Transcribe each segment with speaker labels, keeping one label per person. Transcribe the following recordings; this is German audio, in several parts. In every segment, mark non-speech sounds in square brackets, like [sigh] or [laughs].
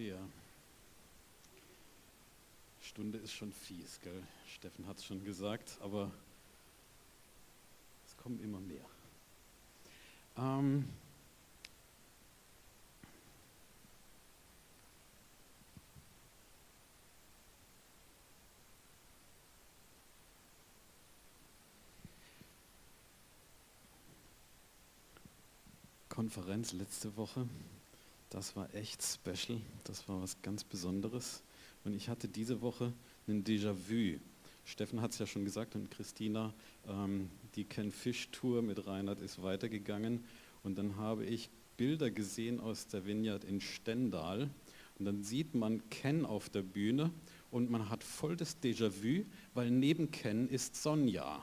Speaker 1: Frühaufsteher. Stunde ist schon fies, gell? Steffen hat es schon gesagt, aber es kommen immer mehr. Ähm, Konferenz letzte Woche, das war echt special, das war was ganz Besonderes. Und ich hatte diese Woche ein Déjà-vu. Steffen hat es ja schon gesagt und Christina, ähm, die Ken Fish Tour mit Reinhard ist weitergegangen. Und dann habe ich Bilder gesehen aus der Vineyard in Stendal. Und dann sieht man Ken auf der Bühne und man hat voll das Déjà-vu, weil neben Ken ist Sonja.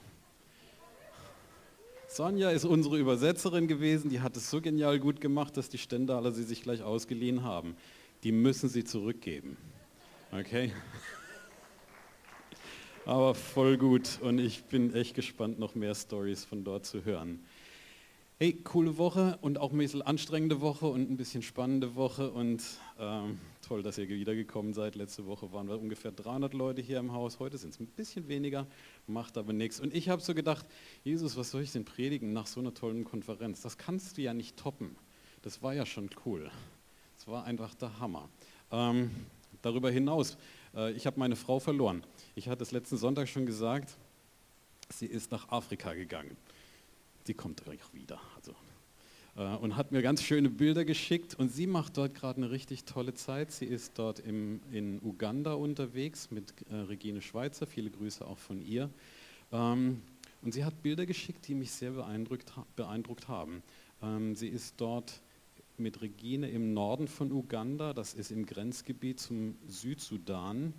Speaker 1: Sonja ist unsere Übersetzerin gewesen, die hat es so genial gut gemacht, dass die Stendaler sie sich gleich ausgeliehen haben. Die müssen sie zurückgeben. Okay? Aber voll gut und ich bin echt gespannt, noch mehr Stories von dort zu hören. Hey, coole Woche und auch ein bisschen anstrengende Woche und ein bisschen spannende Woche und ähm, toll, dass ihr wiedergekommen seid. Letzte Woche waren wir ungefähr 300 Leute hier im Haus, heute sind es ein bisschen weniger, macht aber nichts. Und ich habe so gedacht, Jesus, was soll ich denn predigen nach so einer tollen Konferenz? Das kannst du ja nicht toppen. Das war ja schon cool. Das war einfach der Hammer. Ähm, darüber hinaus, äh, ich habe meine Frau verloren. Ich hatte es letzten Sonntag schon gesagt, sie ist nach Afrika gegangen die kommt gleich wieder. Also, äh, und hat mir ganz schöne Bilder geschickt und sie macht dort gerade eine richtig tolle Zeit. Sie ist dort im, in Uganda unterwegs mit äh, Regine Schweizer, viele Grüße auch von ihr. Ähm, und sie hat Bilder geschickt, die mich sehr beeindruckt, beeindruckt haben. Ähm, sie ist dort mit Regine im Norden von Uganda, das ist im Grenzgebiet zum Südsudan.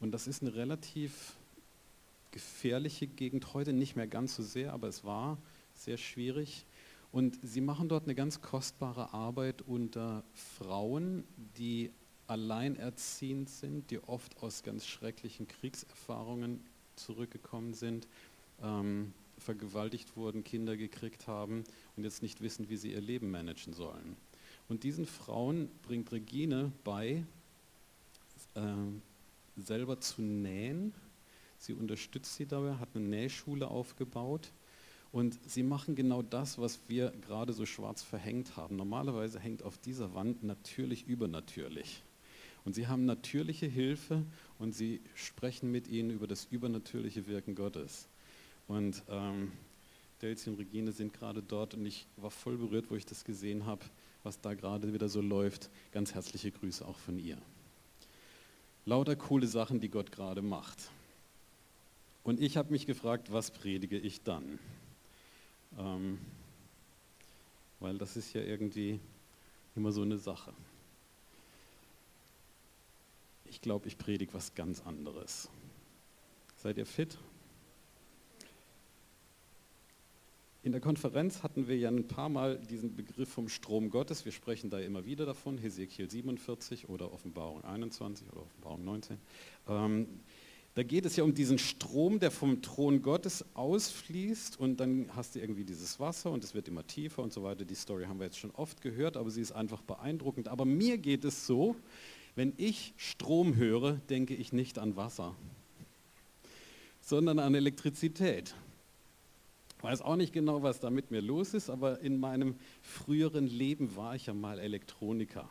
Speaker 1: Und das ist eine relativ gefährliche Gegend, heute nicht mehr ganz so sehr, aber es war sehr schwierig. Und sie machen dort eine ganz kostbare Arbeit unter Frauen, die alleinerziehend sind, die oft aus ganz schrecklichen Kriegserfahrungen zurückgekommen sind, ähm, vergewaltigt wurden, Kinder gekriegt haben und jetzt nicht wissen, wie sie ihr Leben managen sollen. Und diesen Frauen bringt Regine bei, äh, selber zu nähen. Sie unterstützt sie dabei, hat eine Nähschule aufgebaut und sie machen genau das, was wir gerade so schwarz verhängt haben. Normalerweise hängt auf dieser Wand natürlich übernatürlich. Und sie haben natürliche Hilfe und sie sprechen mit ihnen über das übernatürliche Wirken Gottes. Und ähm, Delzi und Regine sind gerade dort und ich war voll berührt, wo ich das gesehen habe, was da gerade wieder so läuft. Ganz herzliche Grüße auch von ihr. Lauter coole Sachen, die Gott gerade macht. Und ich habe mich gefragt, was predige ich dann? Ähm, weil das ist ja irgendwie immer so eine Sache. Ich glaube, ich predige was ganz anderes. Seid ihr fit? In der Konferenz hatten wir ja ein paar Mal diesen Begriff vom Strom Gottes. Wir sprechen da immer wieder davon, Hesekiel 47 oder Offenbarung 21 oder Offenbarung 19. Ähm, da geht es ja um diesen Strom, der vom Thron Gottes ausfließt und dann hast du irgendwie dieses Wasser und es wird immer tiefer und so weiter. Die Story haben wir jetzt schon oft gehört, aber sie ist einfach beeindruckend. Aber mir geht es so, wenn ich Strom höre, denke ich nicht an Wasser, sondern an Elektrizität. Ich weiß auch nicht genau, was da mit mir los ist, aber in meinem früheren Leben war ich ja mal Elektroniker.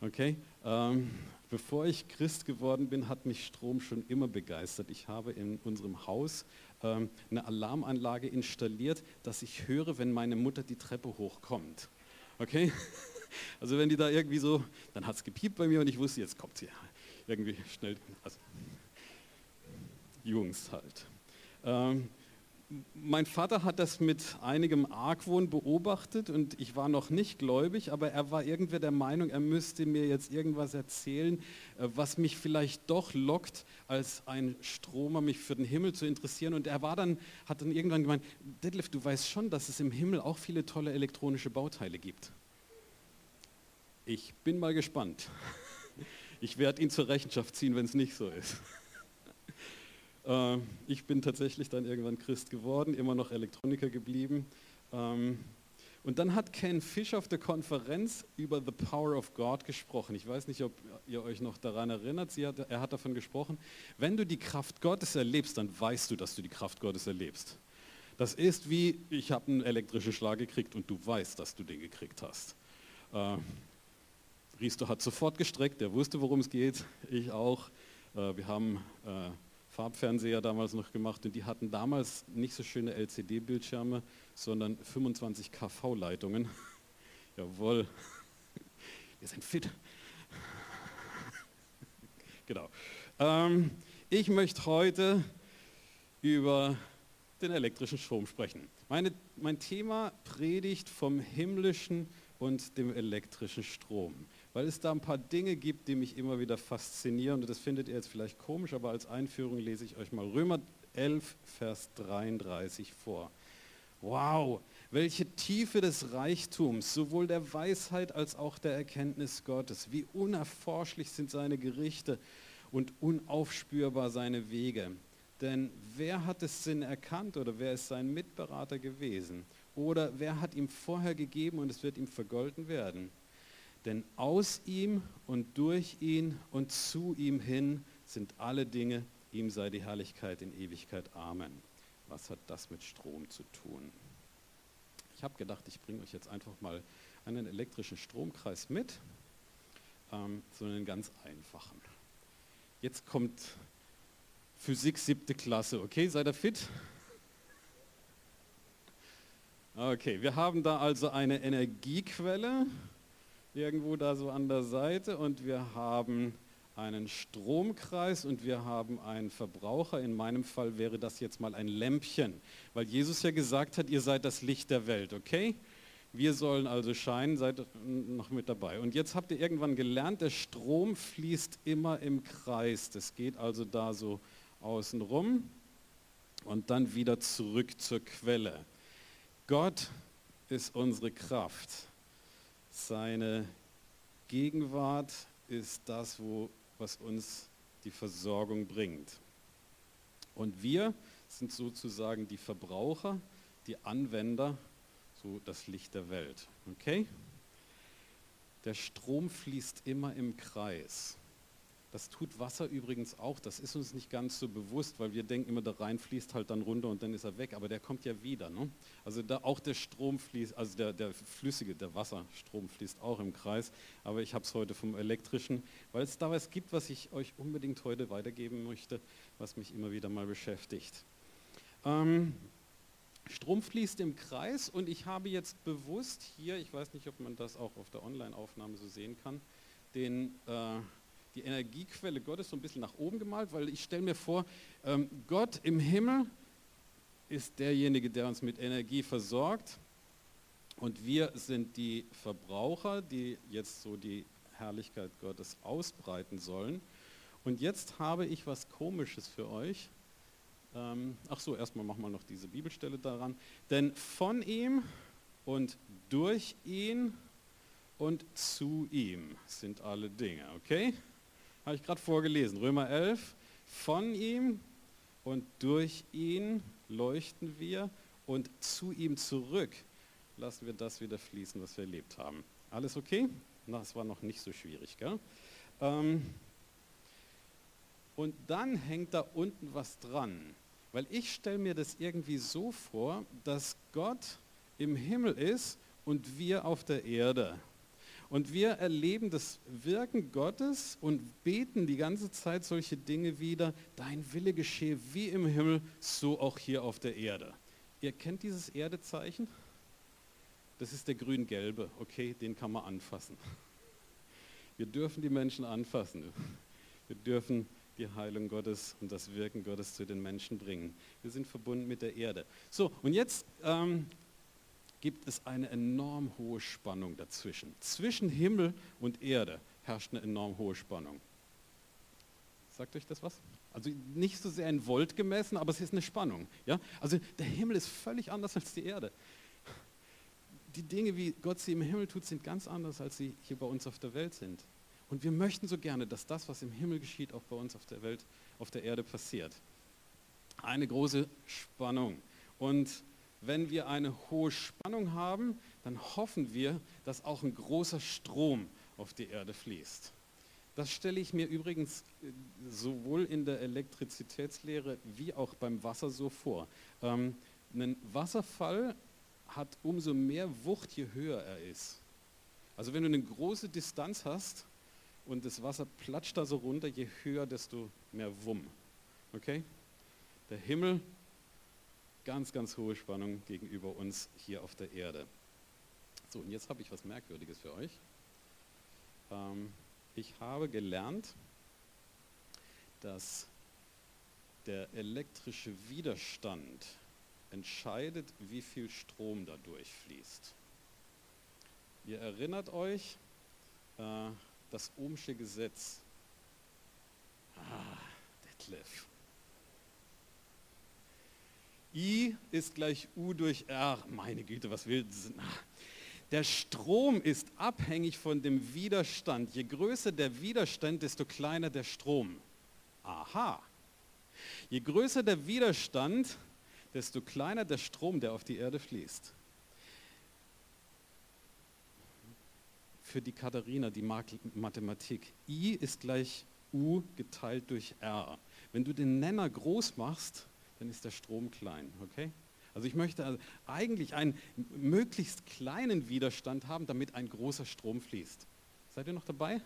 Speaker 1: Okay? Ähm, Bevor ich Christ geworden bin, hat mich Strom schon immer begeistert. Ich habe in unserem Haus ähm, eine Alarmanlage installiert, dass ich höre, wenn meine Mutter die Treppe hochkommt. Okay? [laughs] Also wenn die da irgendwie so, dann hat es gepiept bei mir und ich wusste, jetzt kommt sie irgendwie schnell. Also, Jungs halt. Ähm, mein Vater hat das mit einigem Argwohn beobachtet und ich war noch nicht gläubig, aber er war irgendwer der Meinung, er müsste mir jetzt irgendwas erzählen, äh, was mich vielleicht doch lockt, als ein Stromer mich für den Himmel zu interessieren. Und er war dann, hat dann irgendwann gemeint, Detlef, du weißt schon, dass es im Himmel auch viele tolle elektronische Bauteile gibt. Ich bin mal gespannt. [laughs] Ich werde ihn zur Rechenschaft ziehen, wenn es nicht so ist. Äh, ich bin tatsächlich dann irgendwann Christ geworden, immer noch Elektroniker geblieben. Ähm, und dann hat Ken Fish auf der Konferenz über The Power of God gesprochen. Ich weiß nicht, ob ihr euch noch daran erinnert. Hat, er hat davon gesprochen, wenn du die Kraft Gottes erlebst, dann weißt du, dass du die Kraft Gottes erlebst. Das ist wie, ich habe einen elektrischen Schlag gekriegt und du weißt, dass du den gekriegt hast. Äh, Risto hat sofort gestreckt, der wusste, worum es geht, ich auch. Äh, wir haben äh, Farbfernseher damals noch gemacht und die hatten damals nicht so schöne LCD-Bildschirme, sondern 25 kV-Leitungen. [laughs] Jawohl, wir sind fit. [laughs] genau. Ähm, ich möchte heute über den elektrischen Strom sprechen. Meine, mein Thema predigt vom himmlischen und dem elektrischen Strom weil es da ein paar Dinge gibt, die mich immer wieder faszinieren. Und das findet ihr jetzt vielleicht komisch, aber als Einführung lese ich euch mal Römer 11, Vers 33 vor. Wow, welche Tiefe des Reichtums, sowohl der Weisheit als auch der Erkenntnis Gottes. Wie unerforschlich sind seine Gerichte und unaufspürbar seine Wege. Denn wer hat es Sinn erkannt oder wer ist sein Mitberater gewesen? Oder wer hat ihm vorher gegeben und es wird ihm vergolten werden? Denn aus ihm und durch ihn und zu ihm hin sind alle Dinge, ihm sei die Herrlichkeit in Ewigkeit. Amen. Was hat das mit Strom zu tun? Ich habe gedacht, ich bringe euch jetzt einfach mal einen elektrischen Stromkreis mit, ähm, so einen ganz einfachen. Jetzt kommt Physik siebte Klasse, okay? Seid ihr fit? Okay, wir haben da also eine Energiequelle, irgendwo da so an der Seite und wir haben einen Stromkreis und wir haben einen Verbraucher. In meinem Fall wäre das jetzt mal ein Lämpchen, weil Jesus ja gesagt hat, ihr seid das Licht der Welt, okay? Wir sollen also scheinen, seid noch mit dabei. Und jetzt habt ihr irgendwann gelernt, der Strom fließt immer im Kreis. Das geht also da so außen rum und dann wieder zurück zur Quelle. Gott ist unsere Kraft. Seine Gegenwart ist das, wo, was uns die Versorgung bringt. Und wir sind sozusagen die Verbraucher, die Anwender, so das Licht der Welt. Okay? Der Strom fließt immer im Kreis. Das tut Wasser übrigens auch. Das ist uns nicht ganz so bewusst, weil wir denken immer, der Rhein fließt halt dann runter und dann ist er weg. Aber der kommt ja wieder. Ne? Also da auch der Strom fließt, also der, der flüssige, der Wasserstrom fließt auch im Kreis. Aber ich habe es heute vom elektrischen, weil es da was gibt, was ich euch unbedingt heute weitergeben möchte, was mich immer wieder mal beschäftigt. Ähm, Strom fließt im Kreis und ich habe jetzt bewusst hier, ich weiß nicht, ob man das auch auf der Online-Aufnahme so sehen kann, den äh, die Energiequelle Gottes so ein bisschen nach oben gemalt, weil ich stelle mir vor, ähm, Gott im Himmel ist derjenige, der uns mit Energie versorgt und wir sind die Verbraucher, die jetzt so die Herrlichkeit Gottes ausbreiten sollen. Und jetzt habe ich was Komisches für euch. Ähm, ach so, erstmal machen wir noch diese Bibelstelle daran. Denn von ihm und durch ihn und zu ihm sind alle Dinge, okay? Habe ich gerade vorgelesen, Römer 11, von ihm und durch ihn leuchten wir und zu ihm zurück lassen wir das wieder fließen, was wir erlebt haben. Alles okay? Das war noch nicht so schwierig, gell? Ähm, und dann hängt da unten was dran, weil ich stelle mir das irgendwie so vor, dass Gott im Himmel ist und wir auf der Erde. Und wir erleben das Wirken Gottes und beten die ganze Zeit solche Dinge wieder, dein Wille geschehe wie im Himmel, so auch hier auf der Erde. Ihr kennt dieses Erdezeichen? Das ist der grün-gelbe, okay, den kann man anfassen. Wir dürfen die Menschen anfassen. Wir dürfen die Heilung Gottes und das Wirken Gottes zu den Menschen bringen. Wir sind verbunden mit der Erde. So, und jetzt ähm, gibt es eine enorm hohe Spannung dazwischen. Zwischen Himmel und Erde herrscht eine enorm hohe Spannung. Sagt euch das was? Also nicht so sehr in Volt gemessen, aber es ist eine Spannung. Ja? Also der Himmel ist völlig anders als die Erde. Die Dinge, wie Gott sie im Himmel tut, sind ganz anders, als sie hier bei uns auf der Welt sind. Und wir möchten so gerne, dass das, was im Himmel geschieht, auch bei uns auf der Welt, auf der Erde passiert. Eine große Spannung. Und wenn wir eine hohe Spannung haben, dann hoffen wir, dass auch ein großer Strom auf die Erde fließt. Das stelle ich mir übrigens äh, sowohl in der Elektrizitätslehre wie auch beim Wasser so vor. Ähm, ein Wasserfall hat umso mehr Wucht, je höher er ist. Also wenn du eine große Distanz hast, und das Wasser platscht da so runter, je höher, desto mehr Wumm. Okay? Der Himmel, ganz, ganz hohe Spannung gegenüber uns hier auf der Erde. So, und jetzt habe ich was Merkwürdiges für euch. Ähm, ich habe gelernt, dass der elektrische Widerstand entscheidet, wie viel Strom da durchfließt. Ihr erinnert euch, äh, das Ohmsche Gesetz. Ah, Detlef. I ist gleich U durch R. Meine Güte, was will das? Der Strom ist abhängig von dem Widerstand. Je größer der Widerstand, desto kleiner der Strom. Aha. Je größer der Widerstand, desto kleiner der Strom, der auf die Erde fließt. für die Katharina, die mag Mathematik. I ist gleich U geteilt durch R. Wenn du den Nenner groß machst, dann ist der Strom klein. Okay? Also ich möchte also eigentlich einen möglichst kleinen Widerstand haben, damit ein großer Strom fließt. Seid ihr noch dabei?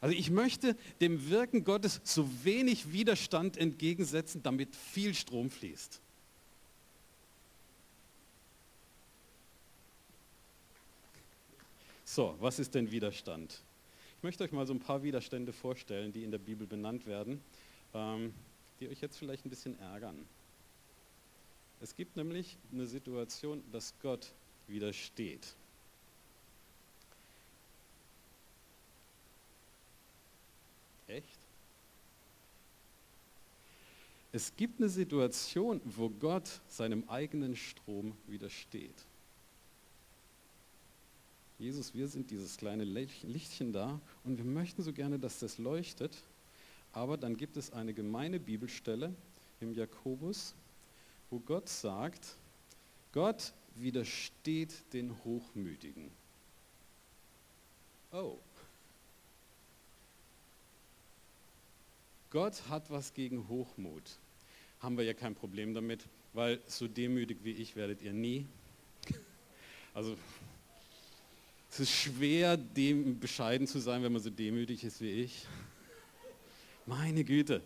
Speaker 1: Also ich möchte dem Wirken Gottes so wenig Widerstand entgegensetzen, damit viel Strom fließt. So, was ist denn Widerstand? Ich möchte euch mal so ein paar Widerstände vorstellen, die in der Bibel benannt werden, ähm, die euch jetzt vielleicht ein bisschen ärgern. Es gibt nämlich eine Situation, dass Gott widersteht. Echt? Es gibt eine Situation, wo Gott seinem eigenen Strom widersteht. Jesus, wir sind dieses kleine Lichtchen da und wir möchten so gerne, dass das leuchtet. Aber dann gibt es eine gemeine Bibelstelle im Jakobus, wo Gott sagt, Gott widersteht den Hochmütigen. Oh. Gott hat was gegen Hochmut. Haben wir ja kein Problem damit, weil so demütig wie ich werdet ihr nie. [laughs] Also es ist schwer, dem bescheiden zu sein, wenn man so demütig ist wie ich. Meine Güte.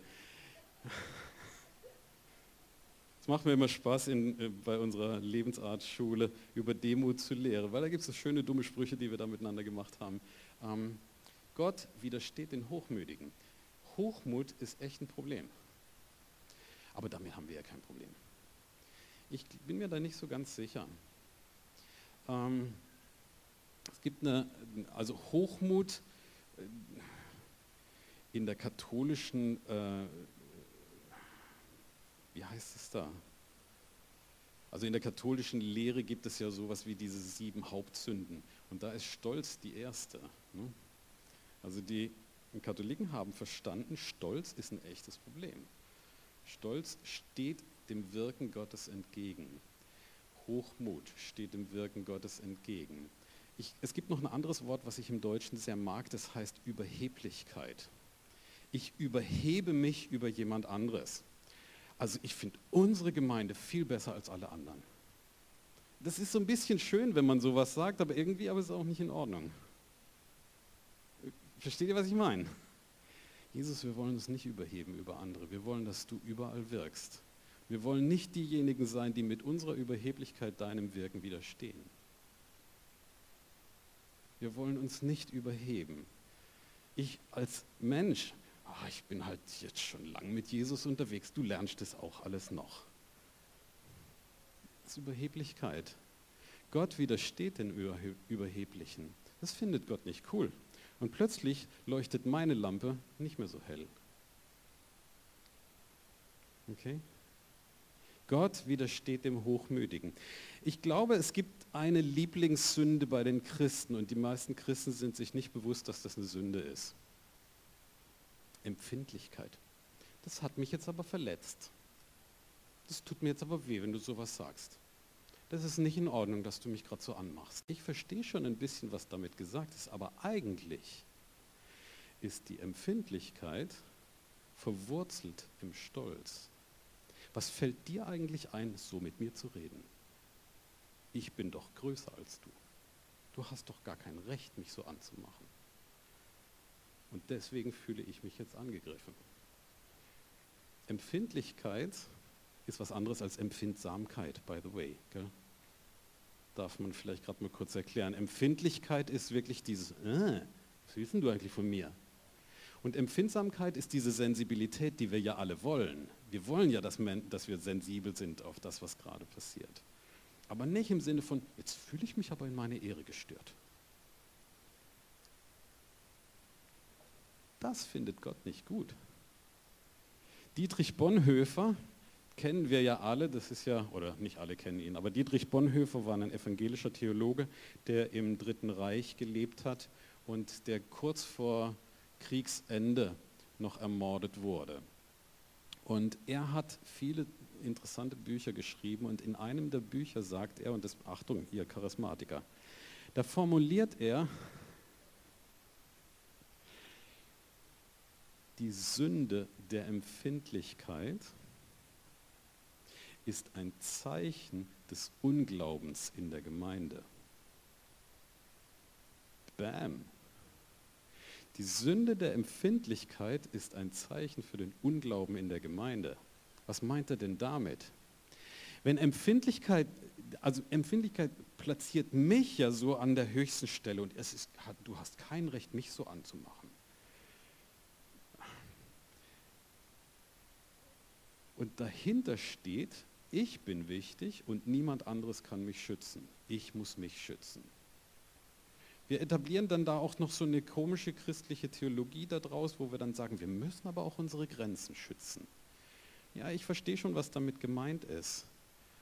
Speaker 1: Es macht mir immer Spaß, in, äh, bei unserer Lebensartschule über Demut zu lehren, weil da gibt es so schöne dumme Sprüche, die wir da miteinander gemacht haben. Ähm, Gott widersteht den Hochmütigen. Hochmut ist echt ein Problem. Aber damit haben wir ja kein Problem. Ich bin mir da nicht so ganz sicher. Ähm, es gibt eine, also Hochmut äh, in der katholischen, äh, wie heißt es da? Also in der katholischen Lehre gibt es ja sowas wie diese sieben Hauptsünden. Und da ist Stolz die erste. Ne? Also die Katholiken haben verstanden, Stolz ist ein echtes Problem. Stolz steht dem Wirken Gottes entgegen. Hochmut steht dem Wirken Gottes entgegen. Ich, es gibt noch ein anderes Wort, was ich im Deutschen sehr mag, das heißt Überheblichkeit. Ich überhebe mich über jemand anderes. Also ich finde unsere Gemeinde viel besser als alle anderen. Das ist so ein bisschen schön, wenn man sowas sagt, aber irgendwie aber ist es auch nicht in Ordnung. Versteht ihr, was ich meine? Jesus, wir wollen uns nicht überheben über andere. Wir wollen, dass du überall wirkst. Wir wollen nicht diejenigen sein, die mit unserer Überheblichkeit deinem Wirken widerstehen. Wir wollen uns nicht überheben. Ich als Mensch ah, ich bin halt jetzt schon lang mit Jesus unterwegs, du lernst das auch alles noch. Das ist Überheblichkeit. Gott widersteht den Überhe- Überheblichen. Das findet Gott nicht cool. Und plötzlich leuchtet meine Lampe nicht mehr so hell. Okay? Gott widersteht dem Hochmütigen. Ich glaube, es gibt eine Lieblingssünde bei den Christen und die meisten Christen sind sich nicht bewusst, dass das eine Sünde ist. Empfindlichkeit. Das hat mich jetzt aber verletzt. Das tut mir jetzt aber weh, wenn du sowas sagst. Das ist nicht in Ordnung, dass du mich gerade so anmachst. Ich verstehe schon ein bisschen, was damit gesagt ist, aber eigentlich ist die Empfindlichkeit verwurzelt im Stolz. Was fällt dir eigentlich ein, so mit mir zu reden? Ich bin doch größer als du. Du hast doch gar kein Recht, mich so anzumachen. Und deswegen fühle ich mich jetzt angegriffen. Empfindlichkeit ist was anderes als Empfindsamkeit, by the way. Gell? Darf man vielleicht gerade mal kurz erklären. Empfindlichkeit ist wirklich dieses, äh, was willst denn du eigentlich von mir? Und Empfindsamkeit ist diese Sensibilität, die wir ja alle wollen. Wir wollen ja, dass, wir sensibel sind auf das, was gerade passiert. Aber nicht im Sinne von, jetzt fühle ich mich aber in meine Ehre gestört. Das findet Gott nicht gut. Dietrich Bonhoeffer kennen wir ja alle, das ist ja, oder nicht alle kennen ihn, aber Dietrich Bonhoeffer war ein evangelischer Theologe, der im Dritten Reich gelebt hat und der kurz vor Kriegsende noch ermordet wurde. Und er hat viele interessante Bücher geschrieben und in einem der Bücher sagt er, und das, Achtung, hier Charismatiker, da formuliert er, die Sünde der Empfindlichkeit ist ein Zeichen des Unglaubens in der Gemeinde. Bam. Die Sünde der Empfindlichkeit ist ein Zeichen für den Unglauben in der Gemeinde. Was meint er denn damit? Wenn Empfindlichkeit, also Empfindlichkeit platziert mich ja so an der höchsten Stelle und es ist, du hast kein Recht, mich so anzumachen. Und dahinter steht, ich bin wichtig und niemand anderes kann mich schützen. Ich muss mich schützen. Wir etablieren dann da auch noch so eine komische christliche Theologie daraus, wo wir dann sagen, wir müssen aber auch unsere Grenzen schützen. Ja, ich verstehe schon, was damit gemeint ist.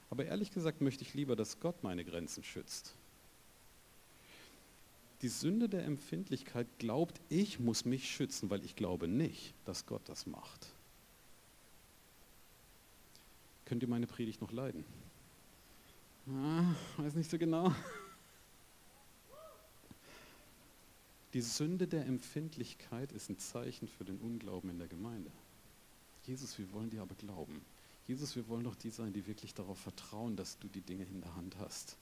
Speaker 1: Aber ehrlich gesagt möchte ich lieber, dass Gott meine Grenzen schützt. Die Sünde der Empfindlichkeit glaubt, ich muss mich schützen, weil ich glaube nicht, dass Gott das macht. Könnt ihr meine Predigt noch leiden? Ah, weiß nicht so genau. Die Sünde der Empfindlichkeit ist ein Zeichen für den Unglauben in der Gemeinde. Jesus, wir wollen dir aber glauben. Jesus, wir wollen doch die sein, die wirklich darauf vertrauen, dass du die Dinge in der Hand hast.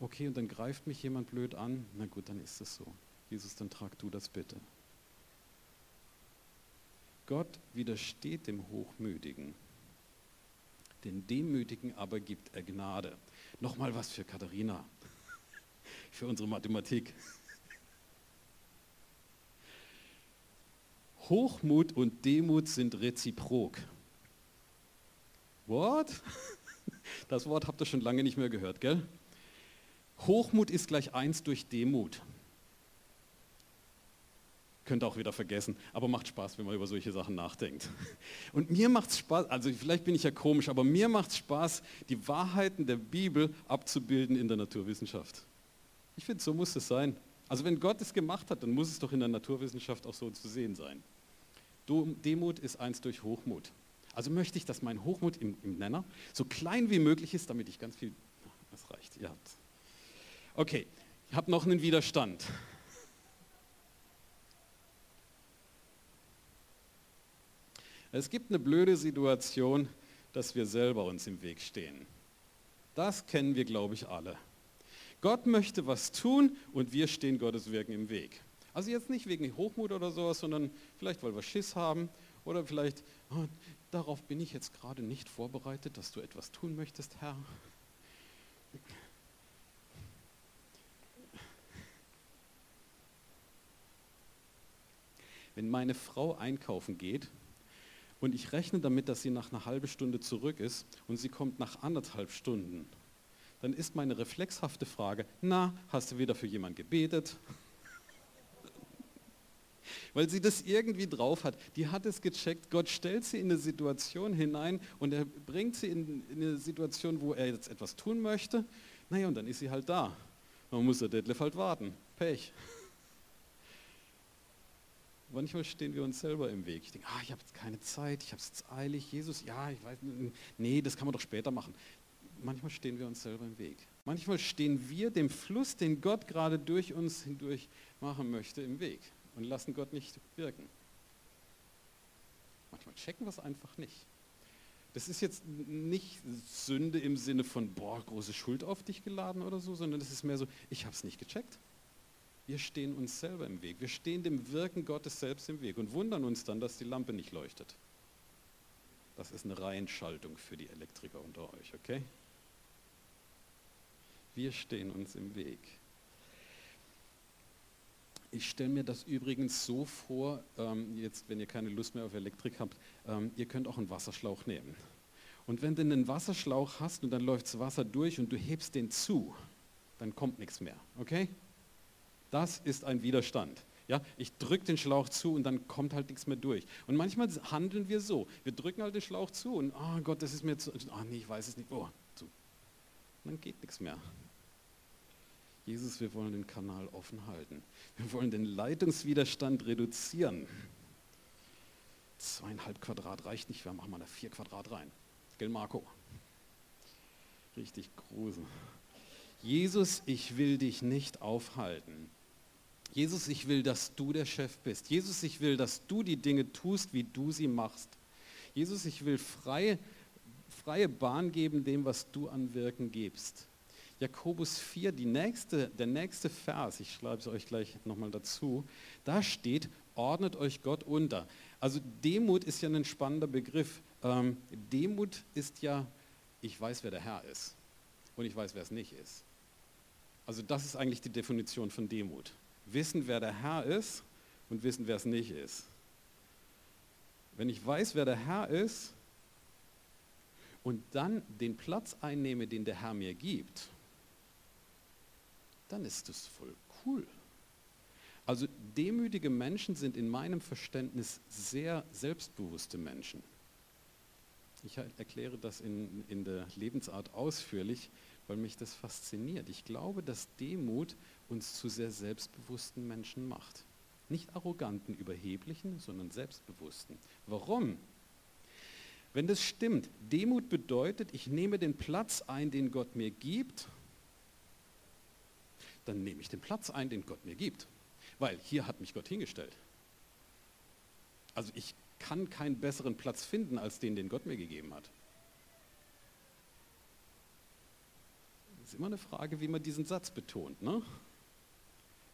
Speaker 1: Okay, und dann greift mich jemand blöd an. Na gut, dann ist es so. Jesus, dann trag du das bitte. Gott widersteht dem Hochmütigen. Den Demütigen aber gibt er Gnade. Nochmal was für Katharina, [laughs] für unsere Mathematik. Hochmut und Demut sind reziprok. What? Das Wort habt ihr schon lange nicht mehr gehört, gell? Hochmut ist gleich eins durch Demut. Könnt auch wieder vergessen, aber macht Spaß, wenn man über solche Sachen nachdenkt. [laughs] Und mir macht es Spaß, also vielleicht bin ich ja komisch, aber mir macht es Spaß, die Wahrheiten der Bibel abzubilden in der Naturwissenschaft. Ich finde, so muss es sein. Also wenn Gott es gemacht hat, dann muss es doch in der Naturwissenschaft auch so zu sehen sein. Demut ist eins durch Hochmut. Also möchte ich, dass mein Hochmut im, im Nenner so klein wie möglich ist, damit ich ganz viel... Das reicht, ihr habt's. Okay, ich habe noch einen Widerstand. Es gibt eine blöde Situation, dass wir selber uns im Weg stehen. Das kennen wir, glaube ich, alle. Gott möchte was tun und wir stehen Gottes Wirken im Weg. Also jetzt nicht wegen Hochmut oder sowas, sondern vielleicht, weil wir Schiss haben oder vielleicht, oh, darauf bin ich jetzt gerade nicht vorbereitet, dass du etwas tun möchtest, Herr. Wenn meine Frau einkaufen geht und ich rechne damit, dass sie nach einer halben Stunde zurück ist und sie kommt nach anderthalb Stunden, dann ist meine reflexhafte Frage, na, hast du wieder für jemand gebetet? [laughs] Weil sie das irgendwie drauf hat. Die hat es gecheckt, Gott stellt sie in eine Situation hinein und er bringt sie in, in eine Situation, wo er jetzt etwas tun möchte. Naja, und dann ist sie halt da. Man muss der Detlef halt warten. Pech. [laughs] Manchmal stehen wir uns selber im Weg. Ich denke, ah, ich habe jetzt keine Zeit, ich habe es jetzt eilig. Jesus, ja, ich weiß, nee, das kann man doch später machen. Manchmal stehen wir uns selber im Weg. Manchmal stehen wir dem Fluss, den Gott gerade durch uns hindurch machen möchte, im Weg und lassen Gott nicht wirken. Manchmal checken wir es einfach nicht. Das ist jetzt nicht Sünde im Sinne von, boah, große Schuld auf dich geladen oder so, sondern es ist mehr so, ich habe es nicht gecheckt. Wir stehen uns selber im Weg. Wir stehen dem Wirken Gottes selbst im Weg und wundern uns dann, dass die Lampe nicht leuchtet. Das ist eine Reihenschaltung für die Elektriker unter euch, okay? Wir stehen uns im Weg. Ich stelle mir das übrigens so vor, ähm, jetzt wenn ihr keine Lust mehr auf Elektrik habt, ähm, ihr könnt auch einen Wasserschlauch nehmen. Und wenn du einen Wasserschlauch hast und dann läuft das Wasser durch und du hebst den zu, dann kommt nichts mehr, okay? Das ist ein Widerstand. Ja, ich drücke den Schlauch zu und dann kommt halt nichts mehr durch. Und manchmal handeln wir so. Wir drücken halt den Schlauch zu und, oh Gott, das ist mir zu, oh nee, ich weiß es nicht, oh, zu. Und dann geht nichts mehr. Jesus, wir wollen den Kanal offen halten. Wir wollen den Leitungswiderstand reduzieren. Zweieinhalb Quadrat reicht nicht, wir machen mal da vier Quadrat rein. Gell, Marco? Richtig groß. Jesus, ich will dich nicht aufhalten. Jesus, ich will, dass du der Chef bist. Jesus, ich will, dass du die Dinge tust, wie du sie machst. Jesus, ich will freie, freie Bahn geben dem, was du an Wirken gibst. Jakobus 4, die nächste, der nächste Vers, ich schreibe es euch gleich nochmal dazu, da steht, ordnet euch Gott unter. Also Demut ist ja ein spannender Begriff. Ähm, Demut ist ja, ich weiß, wer der Herr ist und ich weiß, wer es nicht ist. Also das ist eigentlich die Definition von Demut. Wissen, wer der Herr ist und wissen, wer es nicht ist. Wenn ich weiß, wer der Herr ist und dann den Platz einnehme, den der Herr mir gibt, dann ist das voll cool. Also demütige Menschen sind in meinem Verständnis sehr selbstbewusste Menschen. Ich erkläre das in, in der Lebensart ausführlich, weil mich das fasziniert. Ich glaube, dass Demut uns zu sehr selbstbewussten Menschen macht. Nicht arroganten, überheblichen, sondern selbstbewussten. Warum? Wenn das stimmt, Demut bedeutet, ich nehme den Platz ein, den Gott mir gibt dann nehme ich den Platz ein, den Gott mir gibt. Weil hier hat mich Gott hingestellt. Also ich kann keinen besseren Platz finden als den, den Gott mir gegeben hat. Das ist immer eine Frage, wie man diesen Satz betont. Ne?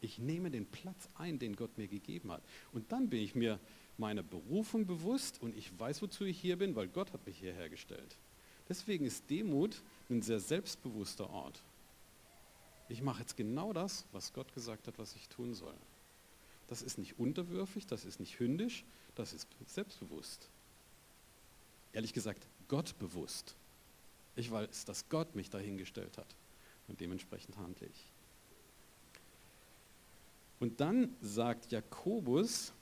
Speaker 1: Ich nehme den Platz ein, den Gott mir gegeben hat. Und dann bin ich mir meiner Berufung bewusst und ich weiß, wozu ich hier bin, weil Gott hat mich hierher gestellt. Deswegen ist Demut ein sehr selbstbewusster Ort. Ich mache jetzt genau das, was Gott gesagt hat, was ich tun soll. Das ist nicht unterwürfig, das ist nicht hündisch, das ist selbstbewusst. Ehrlich gesagt, Gott bewusst. Ich weiß, dass Gott mich dahingestellt hat und dementsprechend handle ich. Und dann sagt Jakobus,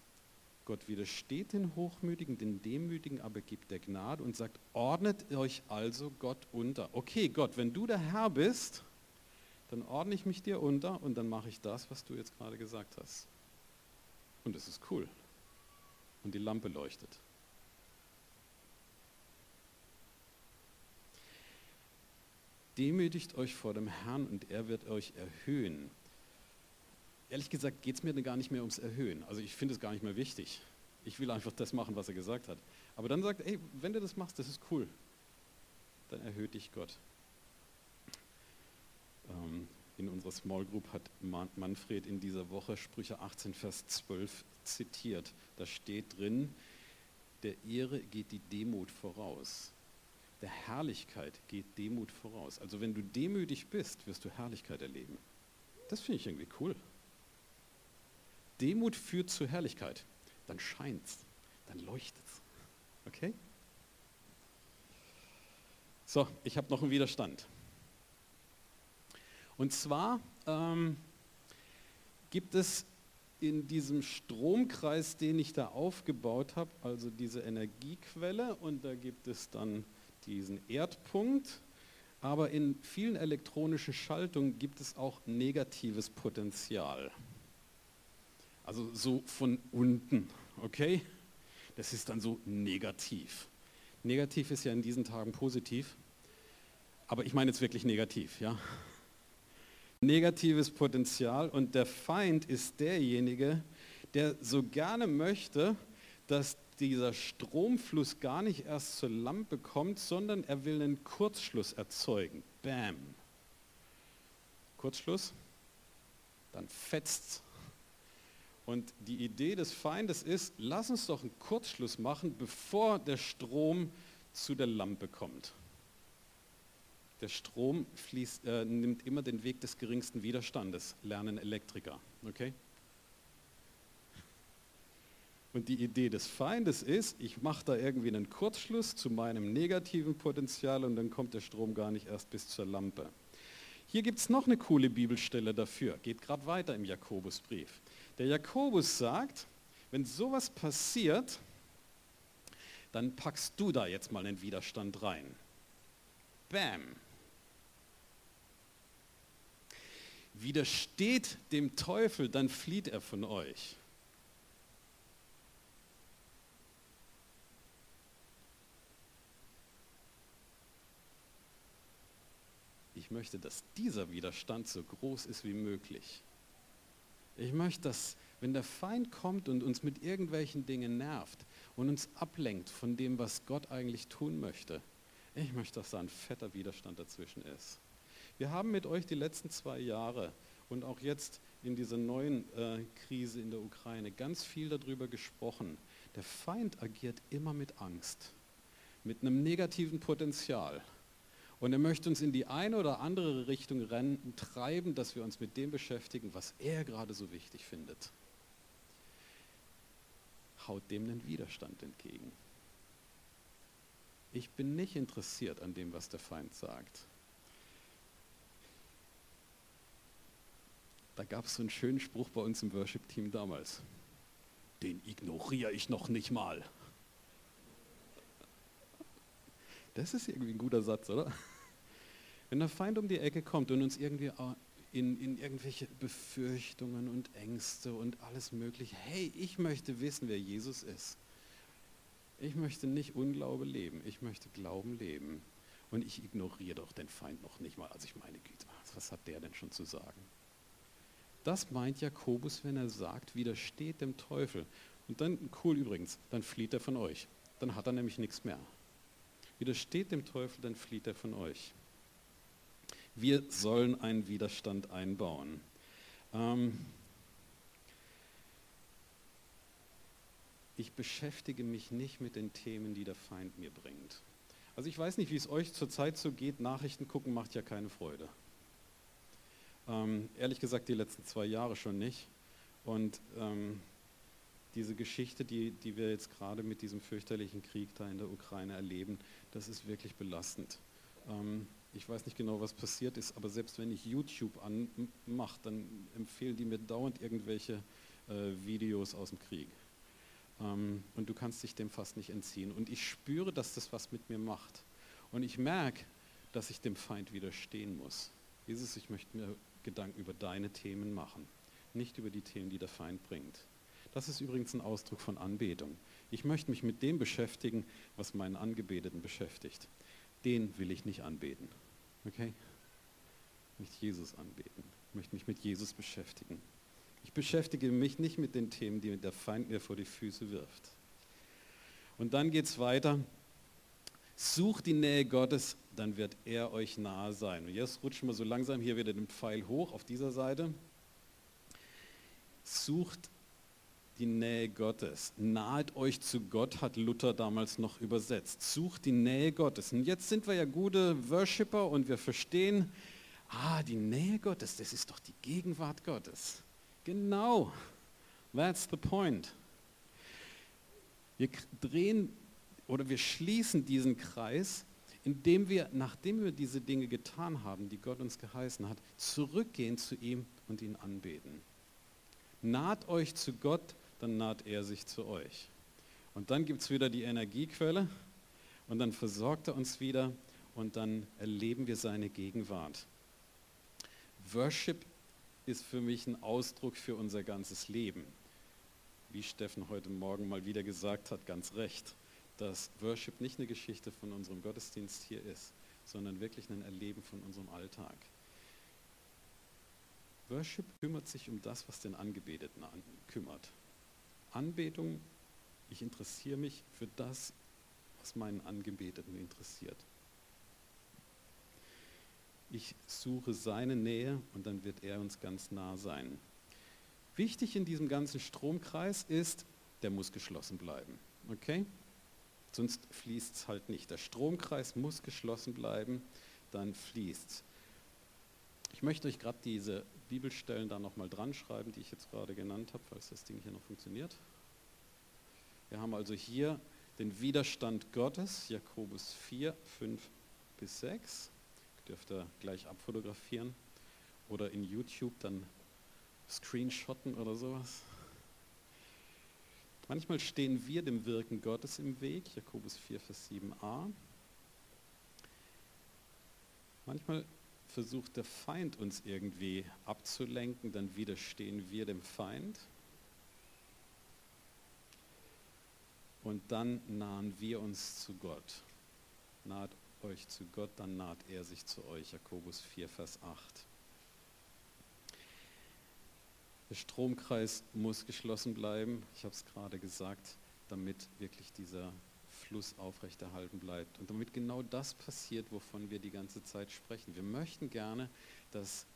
Speaker 1: Gott widersteht den Hochmütigen, den Demütigen, aber gibt der Gnade und sagt, ordnet euch also Gott unter. Okay, Gott, wenn du der Herr bist, dann ordne ich mich dir unter und dann mache ich das, was du jetzt gerade gesagt hast. Und es ist cool. Und die Lampe leuchtet. Demütigt euch vor dem Herrn und er wird euch erhöhen. Ehrlich gesagt geht es mir gar nicht mehr ums Erhöhen. Also ich finde es gar nicht mehr wichtig. Ich will einfach das machen, was er gesagt hat. Aber dann sagt, ey, wenn du das machst, das ist cool. Dann erhöht dich Gott. Ähm, in unserer Small Group hat Manfred in dieser Woche Sprüche 18, Vers 12 zitiert. Da steht drin, der Ehre geht die Demut voraus. Der Herrlichkeit geht Demut voraus. Also wenn du demütig bist, wirst du Herrlichkeit erleben. Das finde ich irgendwie cool. Demut führt zu Herrlichkeit. dann scheint's, dann leuchtet's. Okay? So, ich habe noch einen Widerstand. Und zwar ähm, gibt es in diesem Stromkreis, den ich da aufgebaut habe, also diese Energiequelle und da gibt es dann diesen Erdpunkt, aber in vielen elektronischen Schaltungen gibt es auch negatives Potenzial. Also so von unten, okay? Das ist dann so negativ. Negativ ist ja in diesen Tagen positiv, aber ich meine jetzt wirklich negativ, ja? negatives Potenzial und der Feind ist derjenige, der so gerne möchte, dass dieser Stromfluss gar nicht erst zur Lampe kommt, sondern er will einen Kurzschluss erzeugen. Bam. Kurzschluss, dann fetzt. Und die Idee des Feindes ist, lass uns doch einen Kurzschluss machen, bevor der Strom zu der Lampe kommt. Der Strom fließt, äh, nimmt immer den Weg des geringsten Widerstandes, lernen Elektriker. Okay? Und die Idee des Feindes ist, ich mache da irgendwie einen Kurzschluss zu meinem negativen Potenzial und dann kommt der Strom gar nicht erst bis zur Lampe. Hier gibt es noch eine coole Bibelstelle dafür, geht gerade weiter im Jakobusbrief. Der Jakobus sagt, wenn sowas passiert, dann packst du da jetzt mal einen Widerstand rein. Bam, widersteht dem Teufel, dann flieht er von euch. Ich möchte, dass dieser Widerstand so groß ist wie möglich. Ich möchte, dass wenn der Feind kommt und uns mit irgendwelchen Dingen nervt und uns ablenkt von dem, was Gott eigentlich tun möchte, ich möchte, dass da ein fetter Widerstand dazwischen ist. Wir haben mit euch die letzten zwei Jahre und auch jetzt in dieser neuen äh, Krise in der Ukraine ganz viel darüber gesprochen. Der Feind agiert immer mit Angst, mit einem negativen Potenzial. Und er möchte uns in die eine oder andere Richtung rennen, treiben, dass wir uns mit dem beschäftigen, was er gerade so wichtig findet. Haut dem einen Widerstand entgegen. Ich bin nicht interessiert an dem, was der Feind sagt. Da gab es so einen schönen Spruch bei uns im Worship-Team damals. Den ignoriere ich noch nicht mal. Das ist irgendwie ein guter Satz, oder? Wenn der Feind um die Ecke kommt und uns irgendwie in, in irgendwelche Befürchtungen und Ängste und alles Mögliche, hey, ich möchte wissen, wer Jesus ist. Ich möchte nicht Unglaube leben, ich möchte Glauben leben. Und ich ignoriere doch den Feind noch nicht mal. Also ich meine Güte, was hat der denn schon zu sagen? Das meint Jakobus, wenn er sagt, widersteht dem Teufel. Und dann, cool übrigens, dann flieht er von euch. Dann hat er nämlich nichts mehr. Widersteht dem Teufel, dann flieht er von euch. Wir sollen einen Widerstand einbauen. Ähm ich beschäftige mich nicht mit den Themen, die der Feind mir bringt. Also ich weiß nicht, wie es euch zurzeit so geht. Nachrichten gucken macht ja keine Freude. Ähm, ehrlich gesagt, die letzten zwei Jahre schon nicht. Und ähm, diese Geschichte, die, die wir jetzt gerade mit diesem fürchterlichen Krieg da in der Ukraine erleben, das ist wirklich belastend. Ähm, ich weiß nicht genau, was passiert ist, aber selbst wenn ich YouTube anmache, dann empfehlen die mir dauernd irgendwelche äh, Videos aus dem Krieg. Ähm, und du kannst dich dem fast nicht entziehen. Und ich spüre, dass das was mit mir macht. Und ich merke, dass ich dem Feind widerstehen muss. Jesus, ich möchte mir Gedanken über deine Themen machen, nicht über die Themen, die der Feind bringt. Das ist übrigens ein Ausdruck von Anbetung. Ich möchte mich mit dem beschäftigen, was meinen Angebeteten beschäftigt. Den will ich nicht anbeten. Okay? Nicht Jesus anbeten. Ich möchte mich mit Jesus beschäftigen. Ich beschäftige mich nicht mit den Themen, die der Feind mir vor die Füße wirft. Und dann geht es weiter. Sucht die Nähe Gottes, dann wird er euch nahe sein. Und jetzt rutschen wir so langsam hier wieder den Pfeil hoch auf dieser Seite. Sucht die Nähe Gottes. Nahet euch zu Gott, hat Luther damals noch übersetzt. Sucht die Nähe Gottes. Und jetzt sind wir ja gute Worshipper und wir verstehen, ah, die Nähe Gottes, das ist doch die Gegenwart Gottes. Genau, that's the point. Wir drehen oder wir schließen diesen Kreis, indem wir, nachdem wir diese Dinge getan haben, die Gott uns geheißen hat, zurückgehen zu ihm und ihn anbeten. Naht euch zu Gott, dann naht er sich zu euch. Und dann gibt es wieder die Energiequelle und dann versorgt er uns wieder und dann erleben wir seine Gegenwart. Worship ist für mich ein Ausdruck für unser ganzes Leben. Wie Steffen heute Morgen mal wieder gesagt hat, ganz recht, dass Worship nicht eine Geschichte von unserem Gottesdienst hier ist, sondern wirklich ein Erleben von unserem Alltag. Worship kümmert sich um das, was den Angebeteten an, kümmert. Anbetung, ich interessiere mich für das, was meinen Angebeteten interessiert. Ich suche seine Nähe und dann wird er uns ganz nah sein. Wichtig in diesem ganzen Stromkreis ist, der muss geschlossen bleiben. Okay? Sonst fließt es halt nicht. Der Stromkreis muss geschlossen bleiben, dann fließt es. Ich möchte euch gerade diese Bibelstellen da nochmal dran schreiben, die ich jetzt gerade genannt habe, falls das Ding hier noch funktioniert. Wir haben also hier den Widerstand Gottes, Jakobus 4, 5 bis 6. Dürft ihr gleich abfotografieren oder in YouTube dann screenshotten oder sowas. Manchmal stehen wir dem Wirken Gottes im Weg, Jakobus 4, Vers 7a. Manchmal versucht der Feind uns irgendwie abzulenken, dann widerstehen wir dem Feind. Und dann nahen wir uns zu Gott. Naht euch zu Gott, dann naht er sich zu euch. Jakobus 4, Vers 8. Der Stromkreis muss geschlossen bleiben, ich habe es gerade gesagt, damit wirklich dieser Fluss aufrechterhalten bleibt und damit genau das passiert, wovon wir die ganze Zeit sprechen. Wir möchten gerne, dass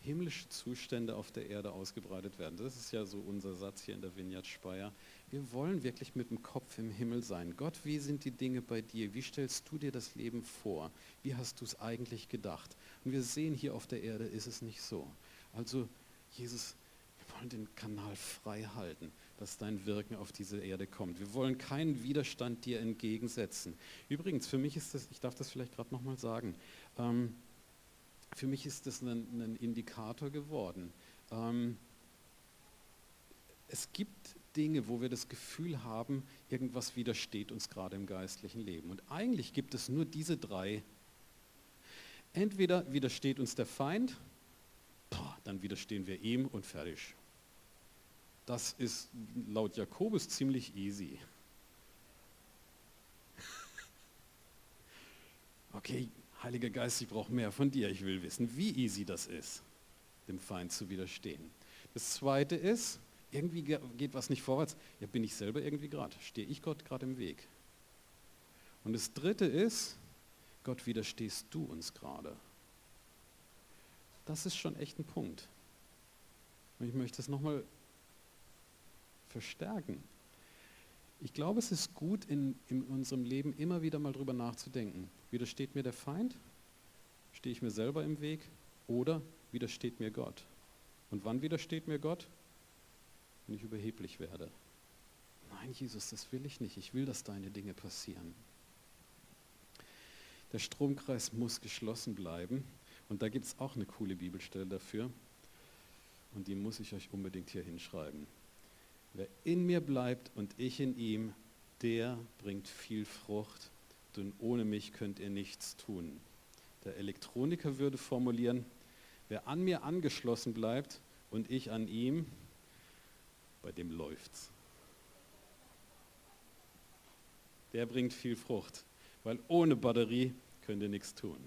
Speaker 1: himmlische Zustände auf der Erde ausgebreitet werden. Das ist ja so unser Satz hier in der Vineyard Speyer. Wir wollen wirklich mit dem Kopf im Himmel sein. Gott, wie sind die Dinge bei dir? Wie stellst du dir das Leben vor? Wie hast du es eigentlich gedacht? Und wir sehen hier auf der Erde ist es nicht so. Also Jesus, wir wollen den Kanal frei halten, dass dein Wirken auf diese Erde kommt. Wir wollen keinen Widerstand dir entgegensetzen. Übrigens, für mich ist das, ich darf das vielleicht gerade nochmal sagen, ähm, für mich ist das ein, ein Indikator geworden. Ähm, es gibt Dinge, wo wir das Gefühl haben, irgendwas widersteht uns gerade im geistlichen Leben. Und eigentlich gibt es nur diese drei. Entweder widersteht uns der Feind, dann widerstehen wir ihm und fertig. Das ist laut Jakobus ziemlich easy. Okay, Heiliger Geist, ich brauche mehr von dir. Ich will wissen, wie easy das ist, dem Feind zu widerstehen. Das Zweite ist, irgendwie ge- geht was nicht vorwärts. Ja, bin ich selber irgendwie gerade? Stehe ich Gott gerade im Weg? Und das Dritte ist, Gott, widerstehst du uns gerade? Das ist schon echt ein Punkt. Und ich möchte es nochmal verstärken. Ich glaube, es ist gut, in, in unserem Leben immer wieder mal drüber nachzudenken. Widersteht mir der Feind? Stehe ich mir selber im Weg? Oder widersteht mir Gott? Und wann widersteht mir Gott? Wenn ich überheblich werde. Nein, Jesus, das will ich nicht. Ich will, dass deine Dinge passieren. Der Stromkreis muss geschlossen bleiben. Und da gibt es auch eine coole Bibelstelle dafür. Und die muss ich euch unbedingt hier hinschreiben. Wer in mir bleibt und ich in ihm, der bringt viel Frucht, denn ohne mich könnt ihr nichts tun. Der Elektroniker würde formulieren, wer an mir angeschlossen bleibt und ich an ihm, bei dem läuft's. Der bringt viel Frucht, weil ohne Batterie könnt ihr nichts tun.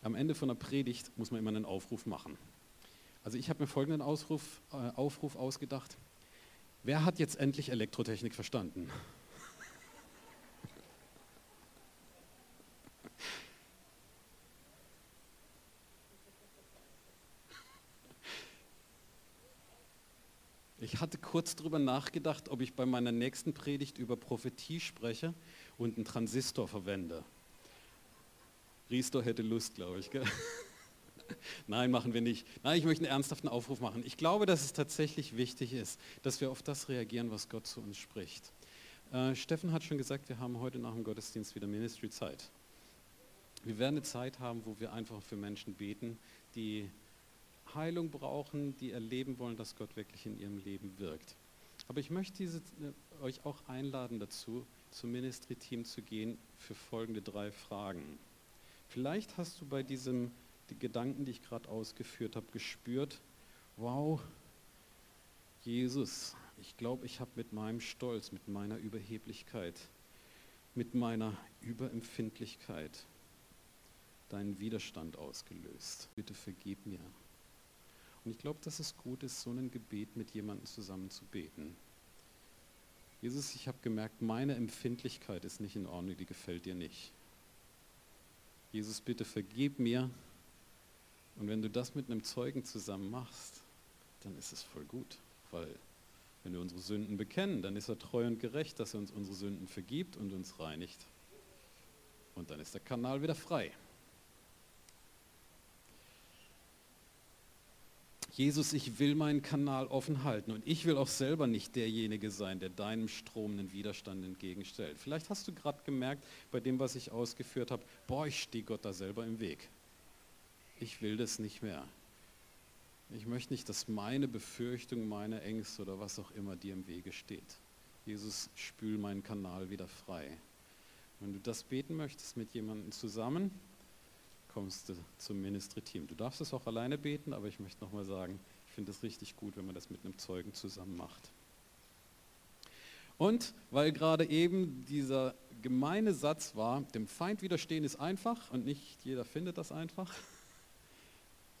Speaker 1: Am Ende von einer Predigt muss man immer einen Aufruf machen. Also ich habe mir folgenden Ausruf, äh, Aufruf ausgedacht. Wer hat jetzt endlich Elektrotechnik verstanden? Ich hatte kurz darüber nachgedacht, ob ich bei meiner nächsten Predigt über Prophetie spreche und einen Transistor verwende. Riestor hätte Lust, glaube ich. Gell? [laughs] Nein, machen wir nicht. Nein, ich möchte einen ernsthaften Aufruf machen. Ich glaube, dass es tatsächlich wichtig ist, dass wir auf das reagieren, was Gott zu uns spricht. Äh, Steffen hat schon gesagt, wir haben heute nach dem Gottesdienst wieder Ministry-Zeit. Wir werden eine Zeit haben, wo wir einfach für Menschen beten, die Heilung brauchen, die erleben wollen, dass Gott wirklich in ihrem Leben wirkt. Aber ich möchte diese, äh, euch auch einladen dazu, zum Ministry-Team zu gehen für folgende drei Fragen. Vielleicht hast du bei diesem, die Gedanken, die ich gerade ausgeführt habe, gespürt, wow, Jesus, ich glaube, ich habe mit meinem Stolz, mit meiner Überheblichkeit, mit meiner Überempfindlichkeit deinen Widerstand ausgelöst. Bitte vergib mir. Und ich glaube, dass es gut ist, so ein Gebet mit jemandem zusammen zu beten. Jesus, ich habe gemerkt, meine Empfindlichkeit ist nicht in Ordnung, die gefällt dir nicht. Jesus, bitte vergib mir. Und wenn du das mit einem Zeugen zusammen machst, dann ist es voll gut, weil wenn wir unsere Sünden bekennen, dann ist er treu und gerecht, dass er uns unsere Sünden vergibt und uns reinigt. Und dann ist der Kanal wieder frei. Jesus, ich will meinen Kanal offen halten und ich will auch selber nicht derjenige sein, der deinem stromenden Widerstand entgegenstellt. Vielleicht hast du gerade gemerkt, bei dem, was ich ausgeführt habe, boah, ich stehe Gott da selber im Weg. Ich will das nicht mehr. Ich möchte nicht, dass meine Befürchtung, meine Ängste oder was auch immer dir im Wege steht. Jesus, spül meinen Kanal wieder frei. Wenn du das beten möchtest mit jemandem zusammen, kommst du zum Ministry-Team. Du darfst es auch alleine beten, aber ich möchte nochmal sagen, ich finde es richtig gut, wenn man das mit einem Zeugen zusammen macht. Und weil gerade eben dieser gemeine Satz war, dem Feind widerstehen ist einfach und nicht jeder findet das einfach. [laughs]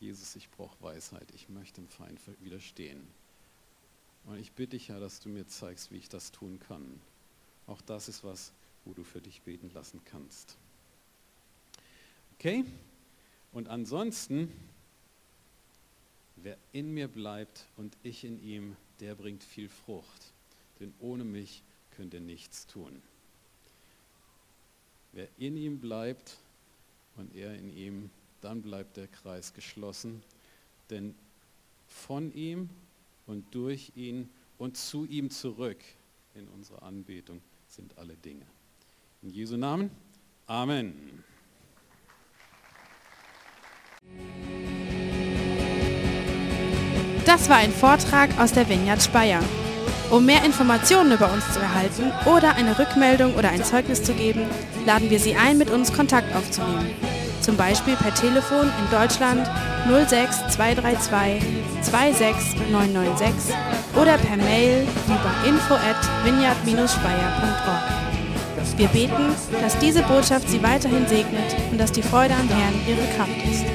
Speaker 1: Jesus, ich brauche Weisheit, ich möchte dem Feind widerstehen. Und ich bitte dich ja, dass du mir zeigst, wie ich das tun kann. Auch das ist was, wo du für dich beten lassen kannst. Okay? Und ansonsten, wer in mir bleibt und ich in ihm, der bringt viel Frucht. Denn ohne mich könnt ihr nichts tun. Wer in ihm bleibt und er in ihm, dann bleibt der Kreis geschlossen. Denn von ihm und durch ihn und zu ihm zurück in unserer Anbetung sind alle Dinge. In Jesu Namen. Amen.
Speaker 2: Das war ein Vortrag aus der Vineyard Speyer. Um mehr Informationen über uns zu erhalten oder eine Rückmeldung oder ein Zeugnis zu geben, laden wir Sie ein, mit uns Kontakt aufzunehmen. Zum Beispiel per Telefon in Deutschland 06 232 26996 oder per Mail über info at vineyard-speyer.org. Wir beten, dass diese Botschaft Sie weiterhin segnet und dass die Freude am Herrn Ihre Kraft ist.